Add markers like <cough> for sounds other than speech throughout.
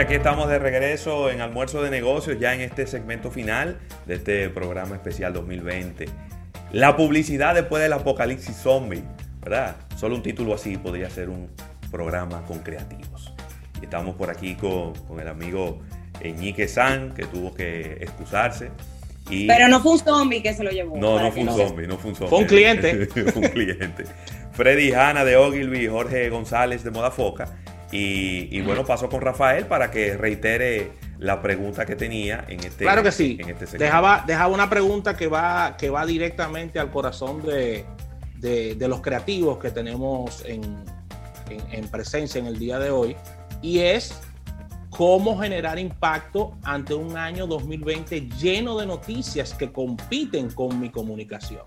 Aquí estamos de regreso en Almuerzo de Negocios, ya en este segmento final de este programa especial 2020. La publicidad después del apocalipsis zombie, ¿verdad? Solo un título así podría ser un programa con creativos. Y estamos por aquí con, con el amigo Eñique San, que tuvo que excusarse. Y... Pero no fue un zombie que se lo llevó. No, no fue un zombie, no fue un zombie. Fue un cliente. <laughs> fue un cliente. Freddy Hanna de Ogilvy, Jorge González de Modafoca. Y, y, bueno, pasó con Rafael para que reitere la pregunta que tenía en este Claro que sí. en este dejaba, dejaba una pregunta que va, que va directamente al corazón de, de, de los creativos que tenemos en, en, en presencia en el día de hoy. Y es cómo generar impacto ante un año 2020 lleno de noticias que compiten con mi comunicación.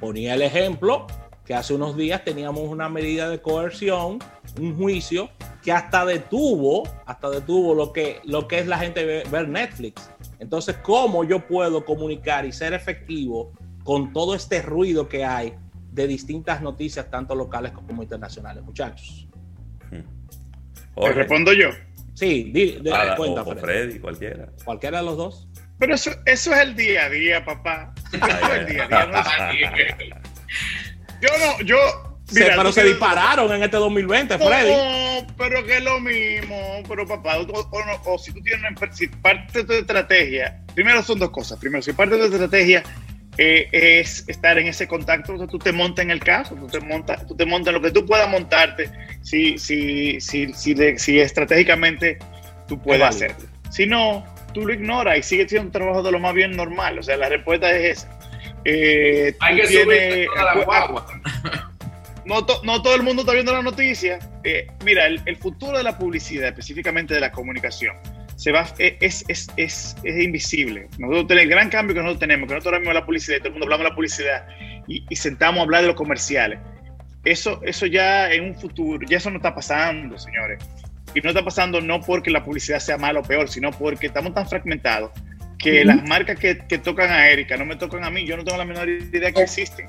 Ponía el ejemplo que hace unos días teníamos una medida de coerción, un juicio que hasta detuvo, hasta detuvo lo que, lo que es la gente ver, ver Netflix. Entonces, ¿cómo yo puedo comunicar y ser efectivo con todo este ruido que hay de distintas noticias, tanto locales como internacionales, muchachos? ¿Te respondo yo? Sí, di, di, Ah, cuenta, o, o Fred. Freddy, cualquiera. Cualquiera de los dos. Pero eso, eso es el día a día, papá. Eso es el día a día. no es- <laughs> yo no, yo. Se- pero se dispararon en este 2020, Freddy. No, pero que es lo mismo. Pero papá, o, o no- o si tú tienes si parte de tu estrategia, primero son dos cosas. Primero, si parte de tu estrategia eh, es estar en ese contacto, entonces tú te montas en el caso, tú te montas, tú te montas en lo que tú puedas montarte, si, si, si, si, de- si estratégicamente tú puedes válido. hacerlo. Si no, tú lo ignoras y sigues siendo un trabajo de lo más bien normal. O sea, la respuesta es esa. Eh, Hay que tienes- subir toda la guagua. No, to- no todo el mundo está viendo la noticia. Eh, mira, el, el futuro de la publicidad, específicamente de la comunicación, se va, e, es, es, es, es invisible. Nosotros tenemos el gran cambio que nosotros tenemos, que nosotros ahora mismo la publicidad, todo el mundo hablamos de la publicidad y, y sentamos a hablar de los comerciales. Eso, eso ya en un futuro, ya eso no está pasando, señores. Y no está pasando no porque la publicidad sea mala o peor, sino porque estamos tan fragmentados que las marcas que, que tocan a Erika no me tocan a mí, yo no tengo la menor idea que existen.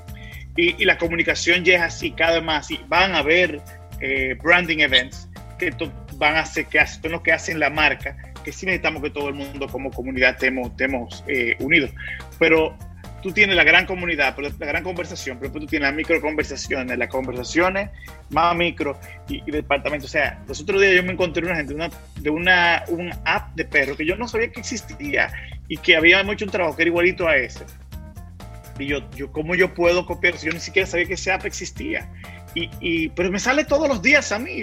Y, y la comunicación ya es así, cada vez más así. Van a haber eh, branding events que van a hacer, que son los que hacen la marca, que sí necesitamos que todo el mundo como comunidad estemos, eh, unidos. Pero tú tienes la gran comunidad, pero la gran conversación, pero tú tienes las micro conversaciones, las conversaciones más micro y, departamentos. O sea, los otros días yo me encontré una gente una, de una un app de perro que yo no sabía que existía y que había hecho un trabajo que era igualito a ese. Y yo, yo ¿cómo yo puedo copiar? Si yo ni siquiera sabía que ese app existía. Y, y, pero me sale todos los días a mí,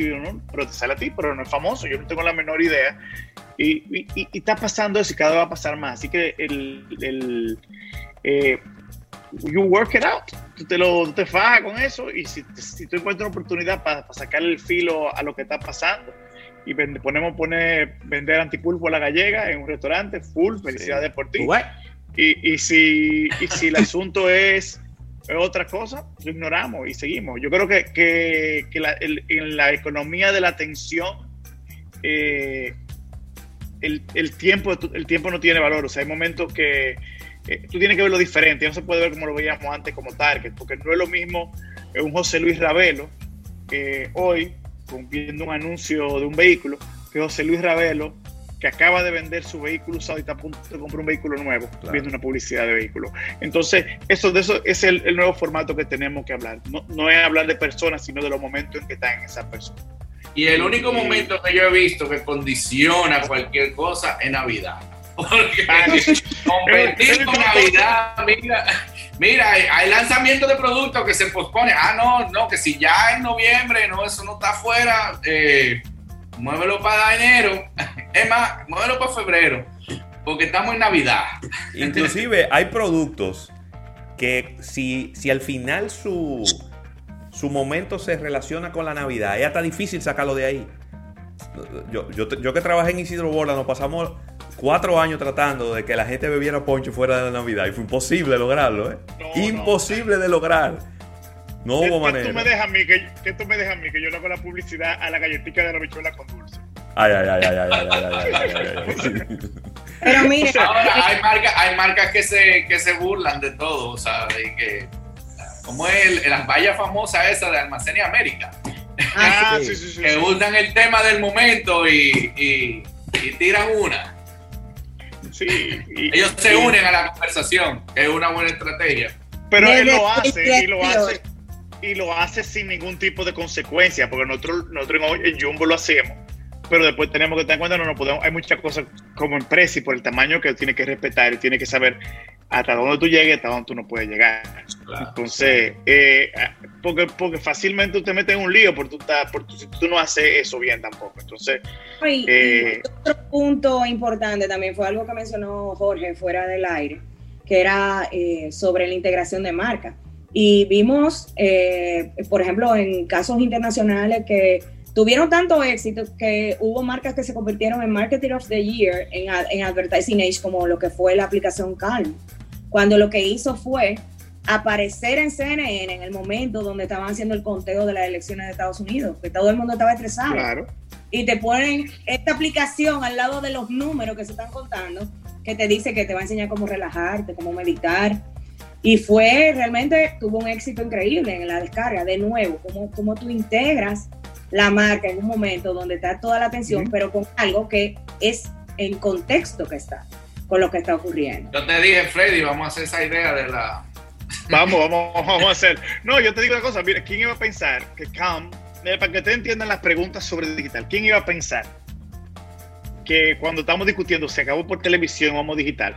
pero te sale a ti, pero no es famoso, yo no tengo la menor idea. Y, y- está pasando eso y cada vez va a pasar más. Así que el, el eh, you work it out. Tú te, lo, tú te fajas con eso y si, si tú encuentras una oportunidad para sacarle el filo a lo que está pasando y vende- ponemos poner, vender antipulpo a la gallega en un restaurante, full, felicidades por ti. Y, y, si, y si el asunto <laughs> es otra cosa, lo ignoramos y seguimos. Yo creo que, que, que la- el- en la economía de la atención, eh, el, el tiempo, el tiempo no tiene valor. O sea, hay momentos que eh, tú tienes que verlo diferente. No se puede ver como lo veíamos antes como target, porque no es lo mismo eh, un José Luis Ravelo eh, hoy, viendo un anuncio de un vehículo, que José Luis Ravelo que acaba de vender su vehículo usado y está a punto de comprar un vehículo nuevo, Claro. viendo una publicidad de vehículo. Entonces, eso de eso es el, el nuevo formato que tenemos que hablar. No, no es hablar de personas, sino de los momentos en que están esa persona. Y el único momento que yo he visto que condiciona cualquier cosa es Navidad. <laughs> Porque competir con Navidad, mira, mira, hay lanzamiento de productos que se pospone. Ah, no, no, que si ya en noviembre, no, eso no está afuera, eh, muévelo para enero. <laughs> Es más, muévelo para febrero. Porque estamos en Navidad. <laughs> Inclusive hay productos que si, si al final su, su momento se relaciona con la Navidad, es hasta difícil sacarlo de ahí. Yo, yo, yo que trabajé en Isidro Borda, nos pasamos cuatro años tratando de que la gente bebiera ponche fuera de la Navidad y fue imposible lograrlo, ¿eh? No, imposible de lograr. No ¿Qué, hubo qué tú me manera. dejas a mí que, qué tú me dejas a mí que yo le hago la publicidad a la galletita de la bichuela con dulce? Ay, ay, ay, ay, ay, ay, ay, ay, ay, ay, ay. Pero mire, Ahora hay marcas, hay marcas que se, que se burlan de todo, o sea, de que como es el- las vallas famosas esas de Almacén y América, Ah, sí. sí, sí, sí. que usan el tema del momento y, y, y tiran una. Sí, y- Ellos se y- unen a la conversación, que es una buena estrategia. Pero él lo hace y lo hace y lo hace sin ningún tipo de consecuencia, porque nosotros, nosotros en, Jumbo lo hacemos, pero después tenemos que tener en cuenta no nos podemos, hay muchas cosas como empresa y por el tamaño que tiene que respetar y tiene que saber hasta dónde tú llegues, hasta dónde tú no puedes llegar. Claro. Entonces, eh, porque, porque fácilmente usted mete en un lío por tú, estás- por tú- si tú no haces eso bien tampoco. Entonces, Y, Eh, y otro punto importante también fue algo que mencionó Jorge fuera del aire, que era eh, sobre la integración de marcas. Y vimos, eh, por ejemplo, en casos internacionales que tuvieron tanto éxito que hubo marcas que se convirtieron en Marketing of the Year en, en Advertising Age, como lo que fue la aplicación Calm, cuando lo que hizo fue aparecer en CNN en el momento donde estaban haciendo el conteo de las elecciones de Estados Unidos, que todo el mundo estaba estresado claro. y te ponen esta aplicación al lado de los números que se están contando, que te dice que te va a enseñar cómo relajarte, cómo meditar. Y fue realmente, tuvo un éxito increíble en la descarga. De nuevo, cómo, cómo tú integras la marca en un momento donde está toda la atención, pero con algo que es en contexto que está, con lo que está ocurriendo. Yo te dije, Freddy, vamos a hacer esa idea de la. Vamos, vamos, vamos a hacer. No, yo te digo una cosa, mira, ¿quién iba a pensar que mira, para que ustedes entiendan las preguntas sobre digital, ¿quién iba a pensar que cuando estamos discutiendo se acabó por televisión, vamos digital?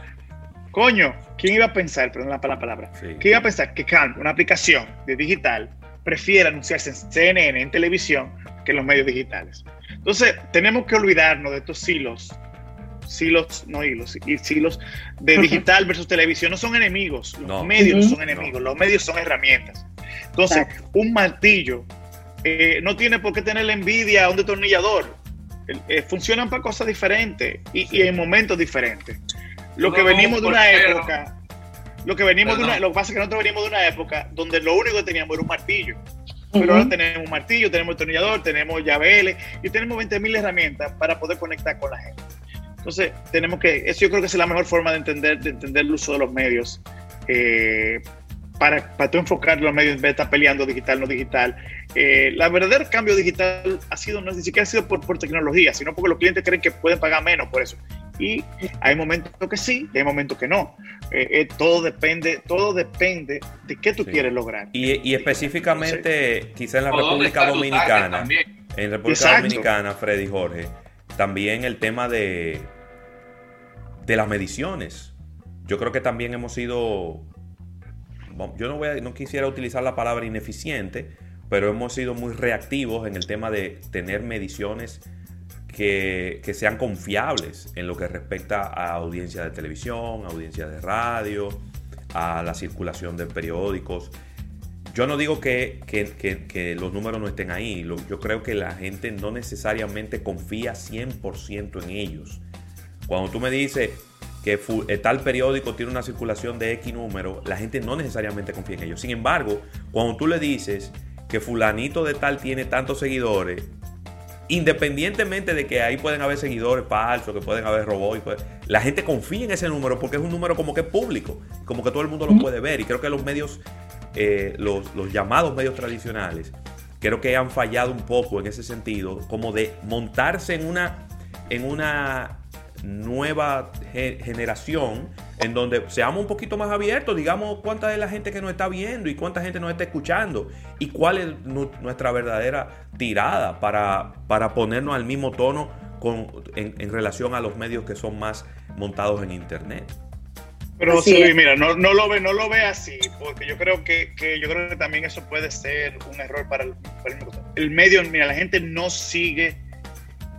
Coño, ¿quién iba a pensar, perdón la la palabra, Sí. ¿quién iba a pensar que Calm, una aplicación de digital, prefiere anunciarse en CNN, en televisión, que en los medios digitales? Entonces, tenemos que olvidarnos de estos silos, silos, no hilos, y silos de digital versus televisión. No son enemigos, los No. medios Ujú. son enemigos, los medios son herramientas. Entonces, un martillo eh, no tiene por qué tener la envidia a un detornillador. Eh, funcionan para cosas diferentes y, y en momentos diferentes. Lo que venimos de una época, lo que venimos de una, lo que pasa es que nosotros venimos de una época donde lo único que teníamos era un martillo. Pero ahora tenemos un martillo, tenemos detornillador, tenemos llave L y tenemos 20.000 herramientas para poder conectar con la gente. Entonces, tenemos que, eso yo creo que es la mejor forma de entender, de entender el uso de los medios. eh, para, para tú enfocar los medios en vez de estar peleando digital, no digital. Eh, la verdadero cambio digital ha sido, no ni siquiera ha sido por, por tecnología, sino porque los clientes creen que pueden pagar menos por eso. Y hay momentos que sí, y hay momentos que no. Eh, eh, todo depende, todo depende de qué tú Sí. quieres lograr. Y, y específicamente, quizá en la ¿O dónde República Dominicana, en República Exacto. Dominicana, Freddy Jorge, también el tema de, de las mediciones. Yo creo que también hemos sido, yo no, voy a- no quisiera utilizar la palabra ineficiente, pero hemos sido muy reactivos en el tema de tener mediciones que, sean confiables en lo que respecta a audiencia de televisión, audiencia de radio, a la circulación de periódicos. Yo no digo que, que- que- los números no estén ahí, yo creo que la gente no necesariamente confía 100% en ellos. Cuando tú me dices que eh, tal periódico tiene una circulación de X número, la gente no necesariamente confía en ellos. Sin embargo, cuando tú le dices que fulanito de tal tiene tantos seguidores, independientemente de que ahí pueden haber seguidores falsos, que pueden haber robots, la gente confía en ese número porque es un número como que es público, como que todo el mundo lo puede ver. Y creo que los medios, eh, los, los llamados medios tradicionales, creo que han fallado un poco en ese sentido, como de montarse en una, en una nueva ge- generación en donde seamos un poquito más abiertos, digamos cuánta es la gente que nos está viendo y cuánta gente nos está escuchando y cuál es nu- nuestra verdadera tirada para, para ponernos al mismo tono con, en, en relación a los medios que son más montados en internet. Pero José Luis, mira, no, no lo ve, no lo ve así, porque yo creo que, que yo creo que también eso puede ser un error para el, para el, el medio. Mira, la gente no sigue,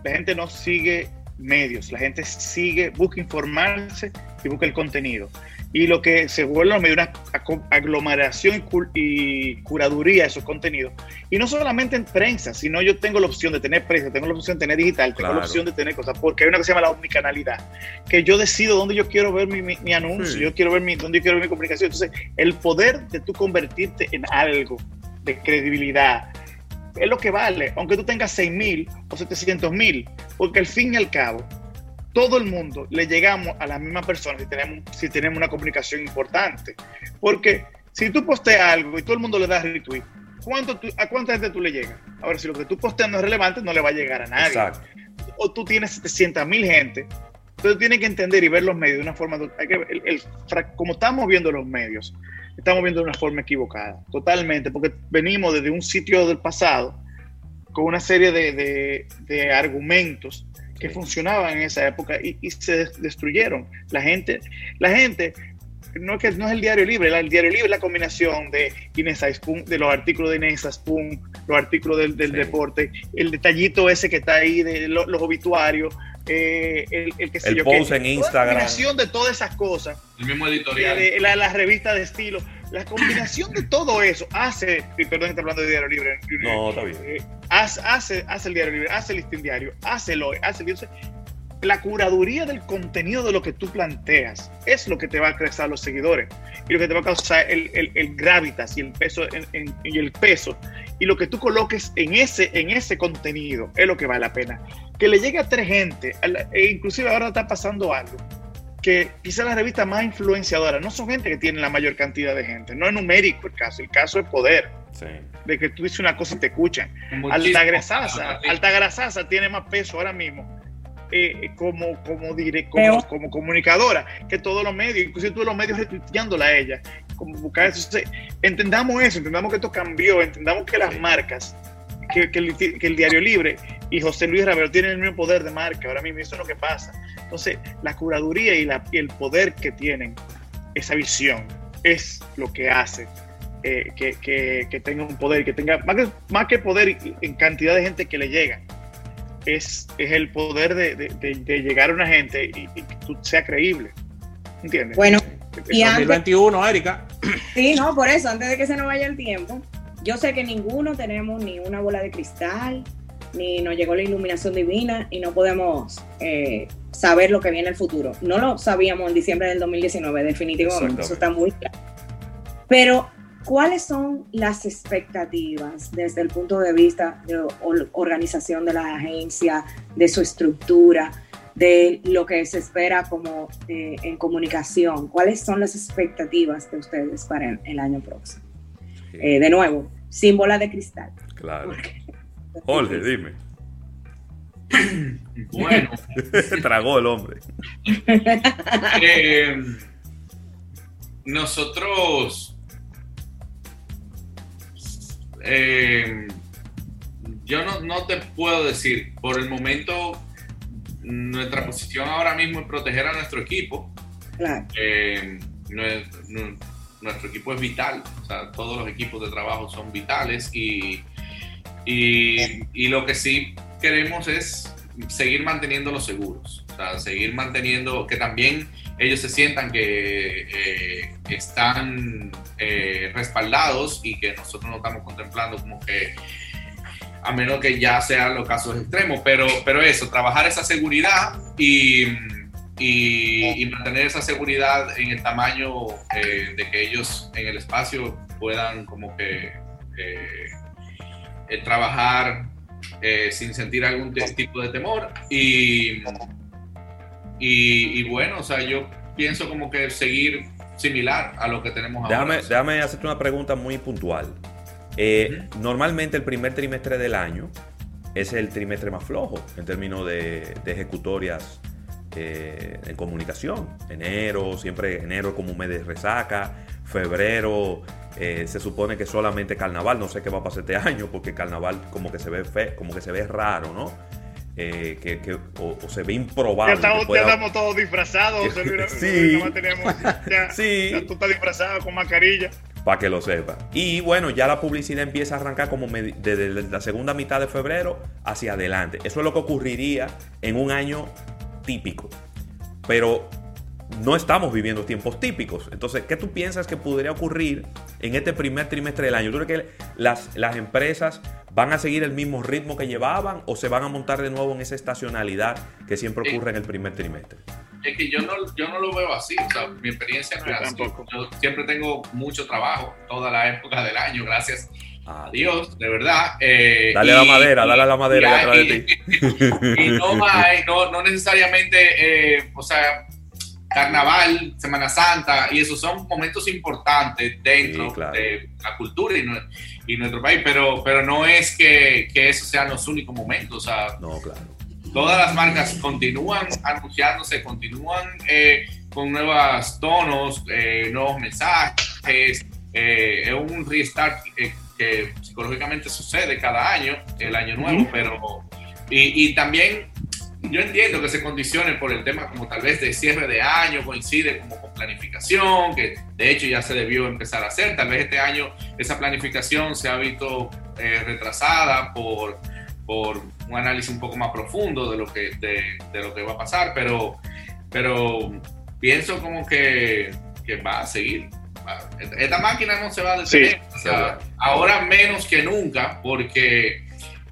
la gente no sigue medios, la gente sigue, busca informarse y busca el contenido. Y lo que se vuelve los medios una aglomeración y, curaduría de esos contenidos. Y no solamente en prensa, sino yo tengo la opción de tener prensa, tengo la opción de tener digital, tengo Claro. la opción de tener cosas, porque hay una que se llama la omnicanalidad que yo decido dónde yo quiero ver mi, mi- mi anuncio, Sí. yo quiero ver mi, dónde yo quiero ver mi comunicación. Entonces, el poder de tú convertirte en algo de credibilidad es lo que vale, aunque tú tengas 6 mil o 700 mil, porque al fin y al cabo, todo el mundo le llegamos a las mismas personas si tenemos, si tenemos una comunicación importante. Porque si tú posteas algo y todo el mundo le da retweet, ¿cuánto tú- ¿a cuánta gente tú le llegas? Ahora, si lo que tú posteas no es relevante, no le va a llegar a nadie. Exacto. o tú tienes 700 mil gente. Entonces tienes que entender y ver los medios de una forma, hay que, el, el, como estamos viendo los medios, estamos viendo de una forma equivocada, totalmente, porque venimos desde un sitio del pasado con una serie de, de, de argumentos que funcionaban en esa época y, y, se destruyeron. La gente, la gente no es que no es el diario libre, el diario libre es la combinación de Inés de los artículos de Inés Spoon, los artículos del, del sí. deporte, el detallito ese que está ahí de los, los obituarios, eh, el, el, que el yo, post que, en Instagram. La combinación de todas esas cosas. El mismo editorial. De, de, la, la, revista de estilo. La combinación de todo eso hace, y perdón, estoy hablando de Diario Libre. No, está bien. Eh, hace, hace, hace, el Diario Libre, hace el Listín Diario, hace el hoy, hace el la curaduría del contenido de lo que tú planteas es lo que te va a crecer a los seguidores y lo que te va a causar el, el, el gravitas y el peso en, en, y el peso y lo que tú coloques en ese en ese contenido es lo que vale la pena que le llegue a tres gente e inclusive ahora está pasando algo que quizás las revistas más influenciadoras no son gente que tiene la mayor cantidad de gente no es numérico el caso el caso es poder sí. de que tú dices una cosa y te escuchan Altagrasaza Altagrasaza tiene más peso ahora mismo eh, como, como, dire, como, como, comunicadora que todos los medios, inclusive todos los medios retuiteándola a ella. Como buscar eso. Entonces, entendamos eso, entendamos que esto cambió, entendamos que las marcas, que, que, el, que, el, Diario Libre y José Luis Ravero tienen el mismo poder de marca. Ahora mismo eso es lo que pasa. Entonces, la curaduría y, la, y el poder que tienen, esa visión, es lo que hace eh, que, que, que, tenga un poder, que tenga más que, más que poder en cantidad de gente que le llega es, es el poder de, de, de, de, llegar a una gente y, y que tú sea creíble. ¿Entiendes? Bueno, y 2021, antes, Erika. Sí, no, por eso, antes de que se nos vaya el tiempo, yo sé que ninguno tenemos ni una bola de cristal, ni nos llegó la iluminación divina y no podemos eh, saber lo que viene en el futuro. No lo sabíamos en diciembre del 2019, definitivamente, eso está muy claro. Pero ¿Cuáles son las expectativas desde el punto de vista de organización de la agencia, de su estructura, de lo que se espera como eh, en comunicación? ¿Cuáles son las expectativas de ustedes para el, el año próximo? Sí. Eh, de nuevo, sin bola de cristal. Claro. Jorge, dime. <laughs> Bueno. <laughs> Tragó el hombre. eh, nosotros eh, yo no, no, te puedo decir, por el momento, nuestra posición ahora mismo es proteger a nuestro equipo. Claro. Eh, nuestro, nuestro, equipo es vital, o sea, todos los equipos de trabajo son vitales y, y, y lo que sí queremos es seguir manteniéndolos seguros, o sea, seguir manteniendo que también ellos se sientan que eh, están eh, respaldados y que nosotros no estamos contemplando como que a menos que ya sean los casos extremos, pero, pero eso, trabajar esa seguridad y, y, mantener esa seguridad en el tamaño eh, de que ellos en el espacio puedan como que eh, trabajar eh, sin sentir algún tipo de temor y, y, y, bueno, o sea, yo pienso como que seguir similar a lo que tenemos déjame, ahora. Déjame hacerte una pregunta muy puntual. Eh, uh -huh. Normalmente el primer trimestre del año es el trimestre más flojo en términos de, de ejecutorias eh, en comunicación. Enero, siempre enero como un mes de resaca. Febrero eh, se supone que solamente carnaval. No sé qué va a pasar este <laughs> año porque carnaval como que se ve fe, como que se ve raro, ¿no? Eh, que, que o, o, se ve improbable. Ya estamos, pueda... ya estamos todos disfrazados. <laughs> sí. Tenemos, ya, <laughs> sí. Ya tú estás disfrazado con mascarilla. Para que lo sepa. Y bueno, ya la publicidad empieza a arrancar como desde la segunda mitad de febrero hacia adelante. Eso es lo que ocurriría en un año típico. Pero no estamos viviendo tiempos típicos. Entonces, ¿qué tú piensas que podría ocurrir en este primer trimestre del año? ¿Tú crees que las, las empresas van a seguir el mismo ritmo que llevaban o se van a montar de nuevo en esa estacionalidad que siempre ocurre en el primer trimestre? Es que yo no, yo no lo veo así, o sea, mi experiencia no es así. Yo siempre tengo mucho trabajo, toda la época del año, gracias a Dios, de verdad. Eh, dale y, la madera, dale la madera y, detrás de ti. <laughs> Y, no, hay, no, no necesariamente, eh, o sea, carnaval, Semana Santa, y esos son momentos importantes dentro sí, claro. de la cultura y, y, nuestro país, pero, pero no es que, que esos sean los únicos momentos. O sea, no, claro. Todas las marcas continúan anunciándose, continúan eh, con nuevos tonos, eh, nuevos mensajes. Eh, es un restart que psicológicamente sucede cada año, el año nuevo, pero y, y, también yo entiendo que se condicione por el tema como tal vez de cierre de año, coincide como con planificación, que de hecho ya se debió empezar a hacer, tal vez este año esa planificación se ha visto retrasada por por un análisis un poco más profundo de lo que, de, de lo que va a pasar, pero, pero pienso como que, que va a seguir. Esta máquina no se va a detener. ahora menos que nunca, porque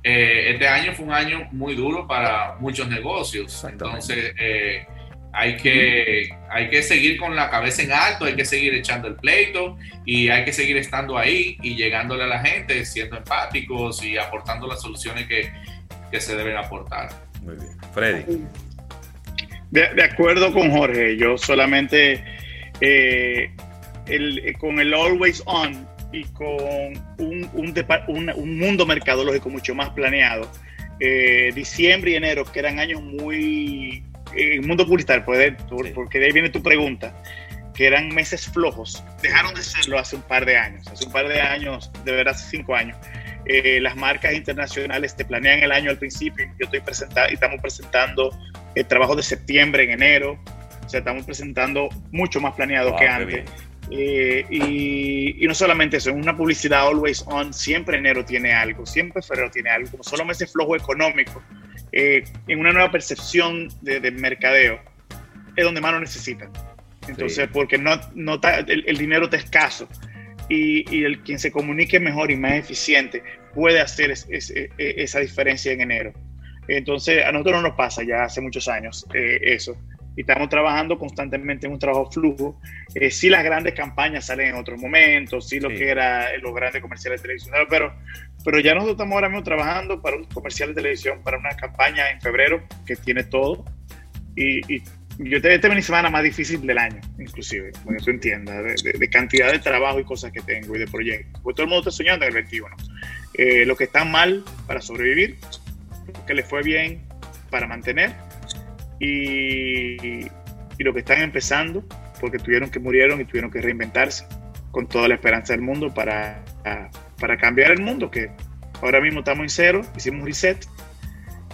eh, este año fue un año muy duro para muchos negocios. Entonces, eh, hay que, hay que seguir con la cabeza en alto, hay que seguir echando el pleito y hay que seguir estando ahí y llegándole a la gente, siendo empáticos y aportando las soluciones que, que se deben aportar. Muy bien. Freddy. De, acuerdo con Jorge, yo solamente eh, el, con el Always On y con un, un, un, mundo mercadológico mucho más planeado, eh, diciembre y enero, que eran años muy el mundo publicitario, porque de ahí viene tu pregunta, que eran meses flojos, dejaron de serlo hace un par de años, hace un par de años, de verdad hace cinco años. Eh, las marcas internacionales te planean el año al principio, yo estoy presentando, estamos presentando el trabajo de septiembre en enero, o sea, estamos presentando mucho más planeado que antes. Eh, y, y, no solamente eso, en una publicidad always on, siempre enero tiene algo, siempre febrero tiene algo, como solo meses flojo económico, eh, en una nueva percepción de, mercadeo, es donde más lo necesitan. Entonces, porque no, no el, dinero está escaso y, y, el quien se comunique mejor y más eficiente puede hacer e, esa diferencia en enero. Entonces, a nosotros no nos pasa ya hace muchos años eh, eso. Y estamos trabajando constantemente en un trabajo flujo. Eh, sí, las grandes campañas salen en otros momentos, sí, lo que era los grandes comerciales de televisión, pero pero ya nosotros estamos ahora mismo trabajando para un comercial de televisión, para una campaña en febrero que tiene todo. Y, yo te, este es mi semana más difícil del año, inclusive, para que tú entiendas, de, cantidad de trabajo y cosas que tengo y de proyectos. Porque todo el mundo está soñando en el 21. Eh, lo que está mal para sobrevivir, lo que les fue bien para mantener y, y lo que están empezando porque tuvieron que murieron y tuvieron que reinventarse con toda la esperanza del mundo para para cambiar el mundo, que ahora mismo estamos en cero, hicimos un reset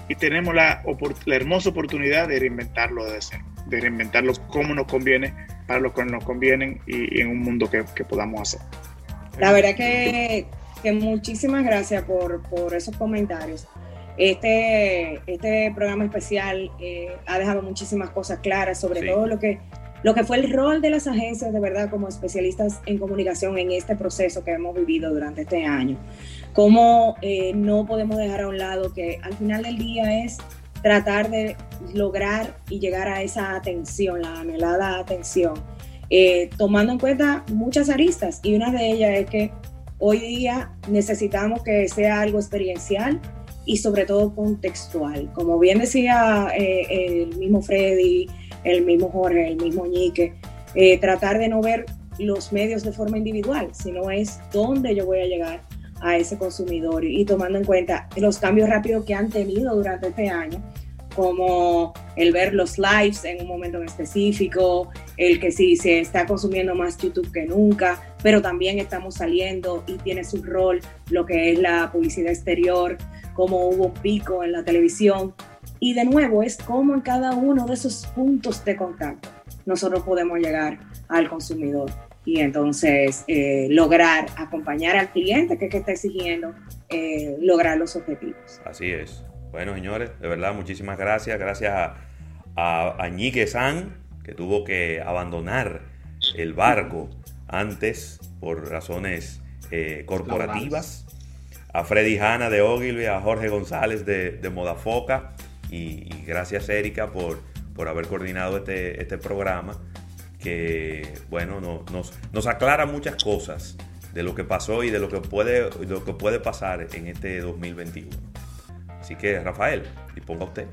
y tenemos la, la hermosa oportunidad de reinventarlo de cero, de reinventarlo como nos conviene, para lo que nos conviene y, en un mundo que, que, podamos hacer. La verdad que, que muchísimas gracias por, por, esos comentarios. Este, este programa especial eh, ha dejado muchísimas cosas claras, sobre todo lo que lo que fue el rol de las agencias de verdad como especialistas en comunicación en este proceso que hemos vivido durante este año. Cómo eh, no podemos dejar a un lado que al final del día es tratar de lograr y llegar a esa atención, la anhelada atención, eh, tomando en cuenta muchas aristas y una de ellas es que hoy día necesitamos que sea algo experiencial y sobre todo contextual. Como bien decía eh, el mismo Freddy, el mismo Jorge, el mismo Ñique, eh, tratar de no ver los medios de forma individual, sino es dónde yo voy a llegar a ese consumidor y tomando en cuenta los cambios rápidos que han tenido durante este año, como el ver los lives en un momento en específico, el que sí se está consumiendo más YouTube que nunca, pero también estamos saliendo y tiene su rol lo que es la publicidad exterior, como hubo un pico en la televisión, y de nuevo, es como en cada uno de esos puntos de contacto nosotros podemos llegar al consumidor y entonces eh, lograr acompañar al cliente que, que está exigiendo eh, lograr los objetivos. Así es. Bueno, señores, de verdad, muchísimas gracias. Gracias a, a, San, que tuvo que abandonar el barco antes por razones eh, corporativas. A Freddy Hanna de Ogilvy, a Jorge González de, de Modafoca y, gracias Erika por, por haber coordinado este, este programa que bueno nos, nos aclara muchas cosas de lo que pasó y de lo que puede, lo que puede pasar en este 2021. Así que Rafael, disponga usted.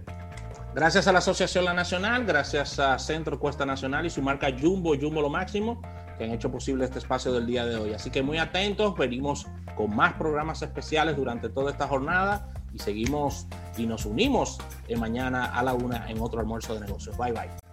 Gracias a la Asociación La Nacional, gracias a Centro Cuesta Nacional y su marca Jumbo, Jumbo lo máximo, que han hecho posible este espacio del día de hoy. Así que muy atentos, venimos con más programas especiales durante toda esta jornada y seguimos y nos unimos mañana a la una en otro almuerzo de negocios. Bye bye.